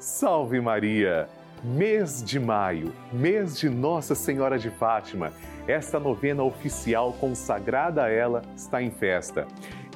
Salve Maria! Mês de maio, mês de Nossa Senhora de Fátima. Esta novena oficial consagrada a ela está em festa.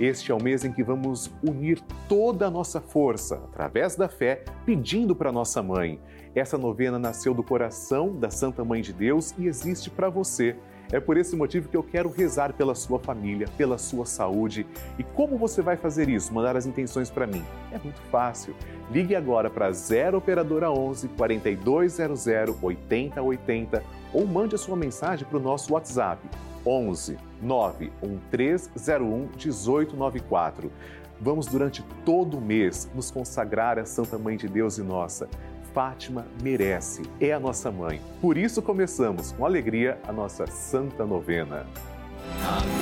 Este é o mês em que vamos unir toda a nossa força, através da fé, pedindo para nossa mãe. Essa novena nasceu do coração da Santa Mãe de Deus e existe para você. É por esse motivo que eu quero rezar pela sua família, pela sua saúde. E como você vai fazer isso? Mandar as intenções para mim? É muito fácil. Ligue agora para 0 operadora 11 4200 8080 ou mande a sua mensagem para o nosso WhatsApp 11 91301 1894. Vamos durante todo o mês nos consagrar a Santa Mãe de Deus e nossa. Fátima merece, é a nossa mãe. Por isso começamos com alegria a nossa Santa Novena. Amém.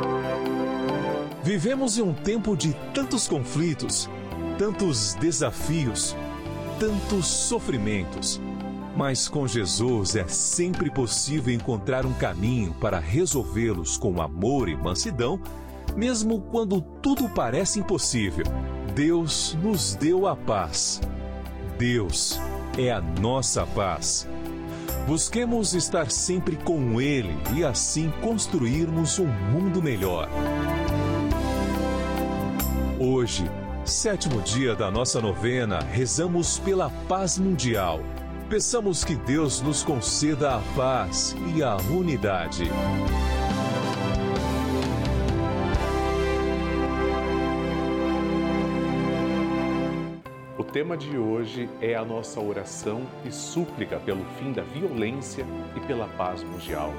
Vivemos em um tempo de tantos conflitos, tantos desafios, tantos sofrimentos. Mas com Jesus é sempre possível encontrar um caminho para resolvê-los com amor e mansidão, mesmo quando tudo parece impossível. Deus nos deu a paz. Deus é a nossa paz. Busquemos estar sempre com Ele e assim construirmos um mundo melhor. Hoje, sétimo dia da nossa novena, rezamos pela paz mundial. Peçamos que Deus nos conceda a paz e a unidade. O tema de hoje é a nossa oração e súplica pelo fim da violência e pela paz mundial.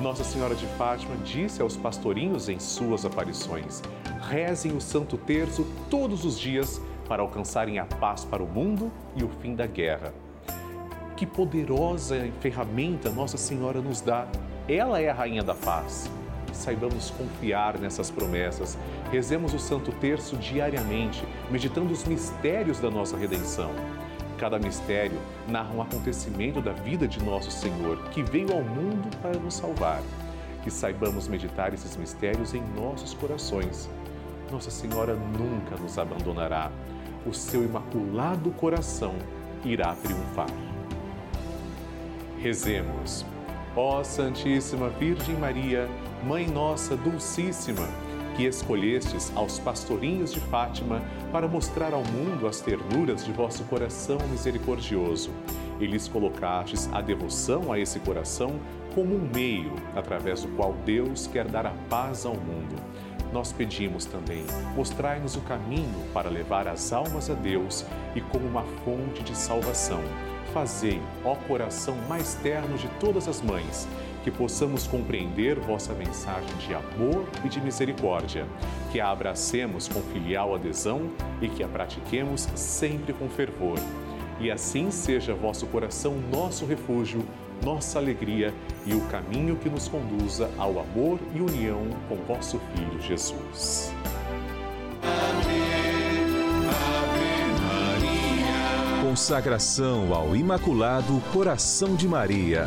Nossa Senhora de Fátima disse aos pastorinhos em suas aparições: rezem o Santo Terço todos os dias para alcançarem a paz para o mundo e o fim da guerra. Que poderosa ferramenta Nossa Senhora nos dá! Ela é a Rainha da Paz. Saibamos confiar nessas promessas. Rezemos o Santo Terço diariamente, meditando os mistérios da nossa redenção Cada mistério narra um acontecimento da vida de nosso Senhor, que veio ao mundo para nos salvar. Que saibamos meditar esses mistérios em nossos corações. Nossa Senhora nunca nos abandonará. O seu imaculado coração irá triunfar. Rezemos. Ó Santíssima Virgem Maria, Mãe Nossa Dulcíssima, que escolhestes aos pastorinhos de Fátima para mostrar ao mundo as ternuras de vosso coração misericordioso. E lhes colocastes a devoção a esse coração como um meio através do qual Deus quer dar a paz ao mundo. Nós pedimos também, mostrai-nos o caminho para levar as almas a Deus e como uma fonte de salvação. Fazei, ó coração mais terno de todas as mães, que possamos compreender vossa mensagem de amor e de misericórdia, que a abracemos com filial adesão e que a pratiquemos sempre com fervor. E assim seja vosso coração nosso refúgio, nossa alegria e o caminho que nos conduza ao amor e união com vosso Filho Jesus. Amém. Ave Maria. Consagração ao Imaculado Coração de Maria.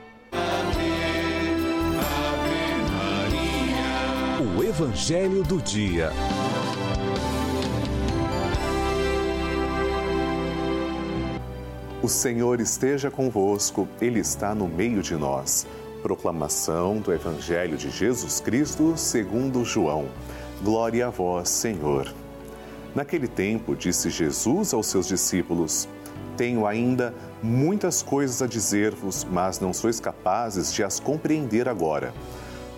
O Evangelho do Dia. O Senhor esteja convosco, Ele está no meio de nós. Proclamação do Evangelho de Jesus Cristo segundo João. Glória a vós, Senhor. Naquele tempo, disse Jesus aos seus discípulos: Tenho ainda muitas coisas a dizer-vos, mas não sois capazes de as compreender agora.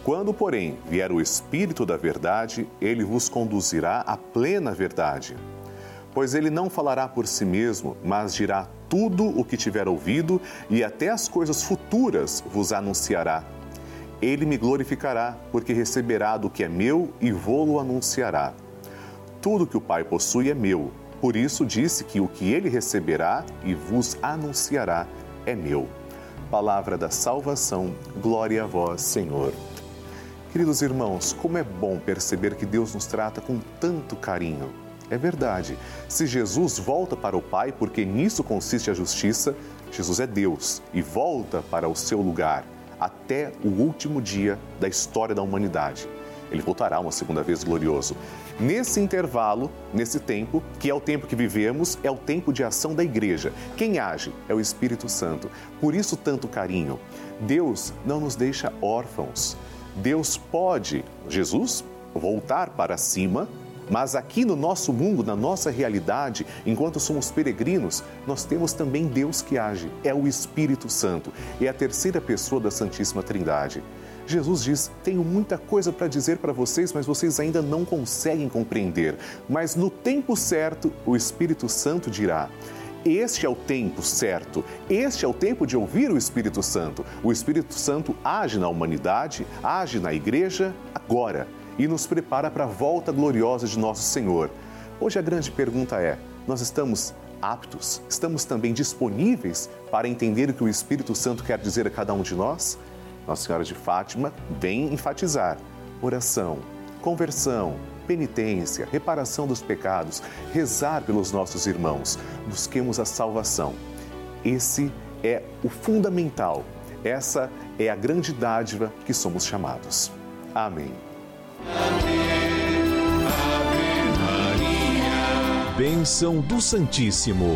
Quando, porém, vier o Espírito da Verdade, ele vos conduzirá à plena verdade. Pois ele não falará por si mesmo, mas dirá tudo o que tiver ouvido e até as coisas futuras vos anunciará. Ele me glorificará, porque receberá do que é meu e vô-lo anunciará. Tudo que o Pai possui é meu, por isso disse que o que ele receberá e vos anunciará é meu. Palavra da salvação, glória a vós, Senhor. Queridos irmãos, como é bom perceber que Deus nos trata com tanto carinho. É verdade, se Jesus volta para o Pai, porque nisso consiste a justiça, Jesus é Deus e volta para o seu lugar até o último dia da história da humanidade. Ele voltará uma segunda vez glorioso. Nesse intervalo, nesse tempo, que é o tempo que vivemos, é o tempo de ação da igreja. Quem age é o Espírito Santo. Por isso, tanto carinho. Deus não nos deixa órfãos. Deus pode, Jesus, voltar para cima mas aqui no nosso mundo, na nossa realidade, enquanto somos peregrinos, nós temos também Deus que age, é o Espírito Santo, é a terceira pessoa da Santíssima Trindade. Jesus diz: Tenho muita coisa para dizer para vocês, mas vocês ainda não conseguem compreender. Mas no tempo certo, o Espírito Santo dirá. Este é o tempo certo, este é o tempo de ouvir o Espírito Santo. O Espírito Santo age na humanidade, age na igreja agora e nos prepara para a volta gloriosa de nosso Senhor. Hoje a grande pergunta é: nós estamos aptos, estamos também disponíveis para entender o que o Espírito Santo quer dizer a cada um de nós? Nossa Senhora de Fátima vem enfatizar oração, conversão, penitência, reparação dos pecados, rezar pelos nossos irmãos, busquemos a salvação. Esse é o fundamental, essa é a grande dádiva que somos chamados. Amém. Bênção do Santíssimo.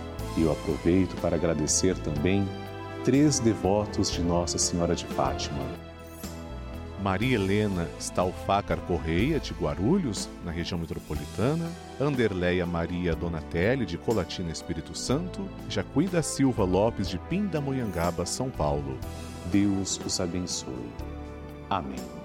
E eu aproveito para agradecer também três devotos de Nossa Senhora de Fátima Maria Helena Stalfacar Correia, de Guarulhos, na região metropolitana, Anderleia Maria Donatelli, de Colatina Espírito Santo, Jacuí da Silva Lopes, de Pindamonhangaba, São Paulo. Deus os abençoe. Amém.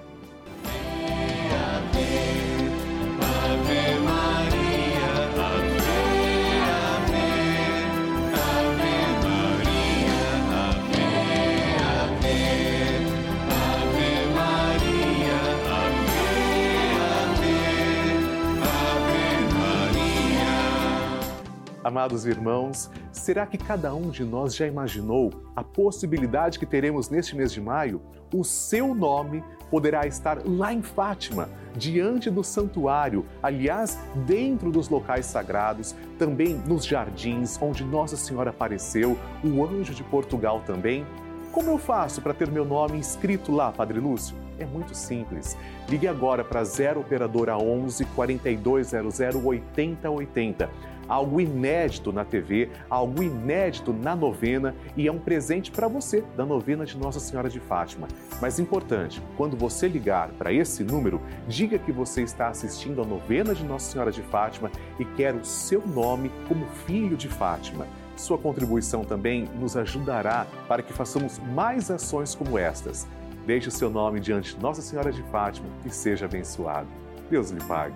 Amados irmãos, será que cada um de nós já imaginou a possibilidade que teremos neste mês de maio? O seu nome poderá estar lá em Fátima, diante do santuário, aliás, dentro dos locais sagrados, também nos jardins onde Nossa Senhora apareceu, o anjo de Portugal também. Como eu faço para ter meu nome inscrito lá, Padre Lúcio? É muito simples. Ligue agora para 0 operadora 11 4200 8080 algo inédito na TV, algo inédito na novena e é um presente para você da novena de Nossa Senhora de Fátima. Mas importante, quando você ligar para esse número, diga que você está assistindo a novena de Nossa Senhora de Fátima e quer o seu nome como filho de Fátima. Sua contribuição também nos ajudará para que façamos mais ações como estas. Deixe o seu nome diante de Nossa Senhora de Fátima e seja abençoado. Deus lhe pague.